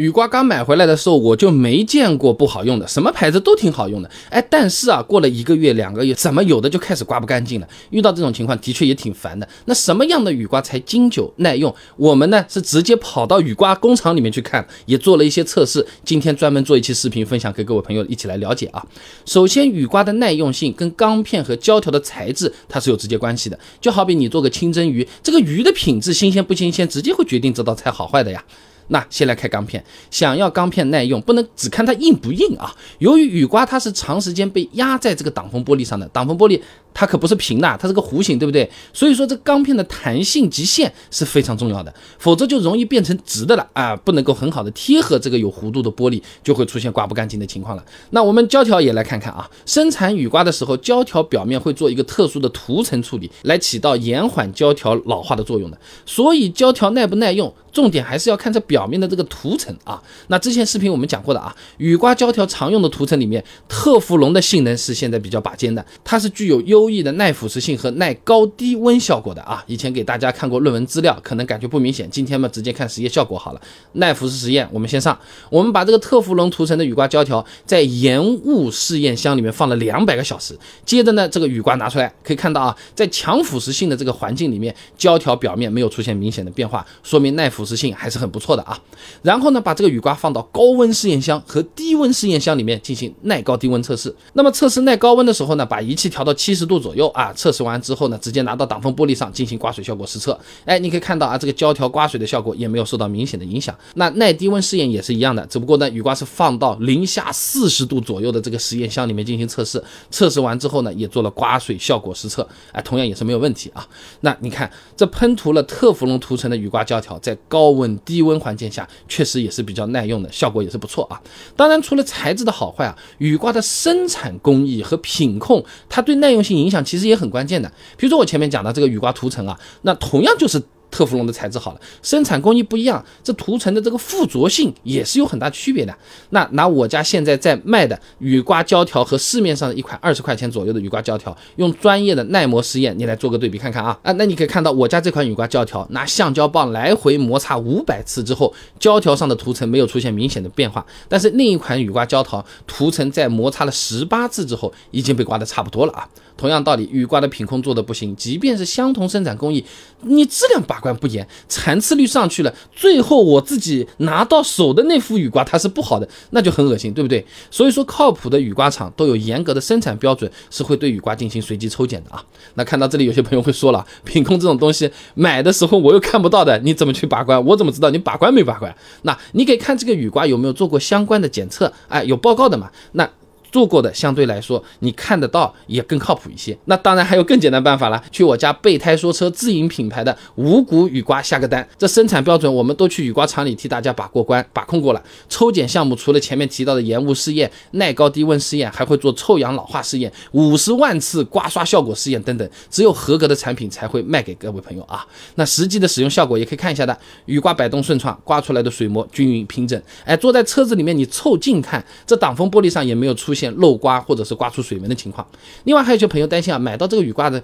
雨刮刚买回来的时候，我就没见过不好用的，什么牌子都挺好用的。哎，但是啊，过了一个月、两个月，怎么有的就开始刮不干净了？遇到这种情况，的确也挺烦的。那什么样的雨刮才经久耐用？我们呢是直接跑到雨刮工厂里面去看，也做了一些测试。今天专门做一期视频分享给各位朋友一起来了解啊。首先，雨刮的耐用性跟钢片和胶条的材质它是有直接关系的。就好比你做个清蒸鱼，这个鱼的品质新鲜不新鲜，直接会决定这道菜好坏的呀。那先来开钢片，想要钢片耐用，不能只看它硬不硬啊。由于雨刮它是长时间被压在这个挡风玻璃上的，挡风玻璃。它可不是平的，它是个弧形，对不对？所以说这钢片的弹性极限是非常重要的，否则就容易变成直的了啊，不能够很好的贴合这个有弧度的玻璃，就会出现刮不干净的情况了。那我们胶条也来看看啊，生产雨刮的时候，胶条表面会做一个特殊的涂层处理，来起到延缓胶条老化的作用的。所以胶条耐不耐用，重点还是要看这表面的这个涂层啊。那之前视频我们讲过的啊，雨刮胶条常用的涂层里面，特氟龙的性能是现在比较拔尖的，它是具有优。优异的耐腐蚀性和耐高低温效果的啊，以前给大家看过论文资料，可能感觉不明显。今天嘛，直接看实验效果好了。耐腐蚀实验，我们先上。我们把这个特氟龙涂层的雨刮胶条在盐雾试验箱里面放了两百个小时。接着呢，这个雨刮拿出来，可以看到啊，在强腐蚀性的这个环境里面，胶条表面没有出现明显的变化，说明耐腐蚀性还是很不错的啊。然后呢，把这个雨刮放到高温试验箱和低温试验箱里面进行耐高低温测试。那么测试耐高温的时候呢，把仪器调到七十。度左右啊，测试完之后呢，直接拿到挡风玻璃上进行刮水效果实测。哎，你可以看到啊，这个胶条刮水的效果也没有受到明显的影响。那耐低温试验也是一样的，只不过呢，雨刮是放到零下四十度左右的这个实验箱里面进行测试。测试完之后呢，也做了刮水效果实测，哎，同样也是没有问题啊。那你看这喷涂了特氟龙涂层的雨刮胶条，在高温低温环境下，确实也是比较耐用的，效果也是不错啊。当然，除了材质的好坏啊，雨刮的生产工艺和品控，它对耐用性。影响其实也很关键的，比如说我前面讲的这个雨刮涂层啊，那同样就是。特氟龙的材质好了，生产工艺不一样，这涂层的这个附着性也是有很大区别的。那拿我家现在在卖的雨刮胶条和市面上的一款二十块钱左右的雨刮胶条，用专业的耐磨实验，你来做个对比看看啊啊！那你可以看到我家这款雨刮胶条，拿橡胶棒来回摩擦五百次之后，胶条上的涂层没有出现明显的变化，但是另一款雨刮胶条涂层在摩擦了十八次之后，已经被刮得差不多了啊。同样道理，雨刮的品控做的不行，即便是相同生产工艺，你质量把关不严，残次率上去了，最后我自己拿到手的那副雨刮它是不好的，那就很恶心，对不对？所以说，靠谱的雨刮厂都有严格的生产标准，是会对雨刮进行随机抽检的啊。那看到这里，有些朋友会说了，品控这种东西买的时候我又看不到的，你怎么去把关？我怎么知道你把关没把关？那你可以看这个雨刮有没有做过相关的检测，哎，有报告的嘛？那。做过的相对来说，你看得到也更靠谱一些。那当然还有更简单办法了，去我家备胎说车自营品牌的五谷雨刮下个单。这生产标准我们都去雨刮厂里替大家把过关、把控过了。抽检项目除了前面提到的盐雾试验、耐高低温试验，还会做臭氧老化试验、五十万次刮刷效果试验等等。只有合格的产品才会卖给各位朋友啊。那实际的使用效果也可以看一下的，雨刮摆动顺畅，刮出来的水膜均匀平整。哎，坐在车子里面你凑近看，这挡风玻璃上也没有出现现。漏刮或者是刮出水纹的情况，另外还有些朋友担心啊，买到这个雨刮的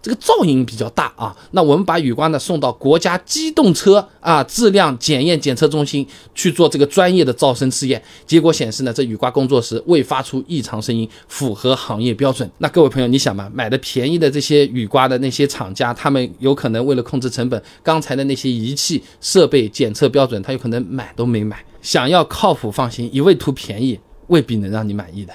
这个噪音比较大啊，那我们把雨刮呢送到国家机动车啊质量检验检测中心去做这个专业的噪声试验，结果显示呢，这雨刮工作时未发出异常声音，符合行业标准。那各位朋友，你想嘛，买的便宜的这些雨刮的那些厂家，他们有可能为了控制成本，刚才的那些仪器设备检测标准，他有可能买都没买，想要靠谱放心，一味图便宜。未必能让你满意的。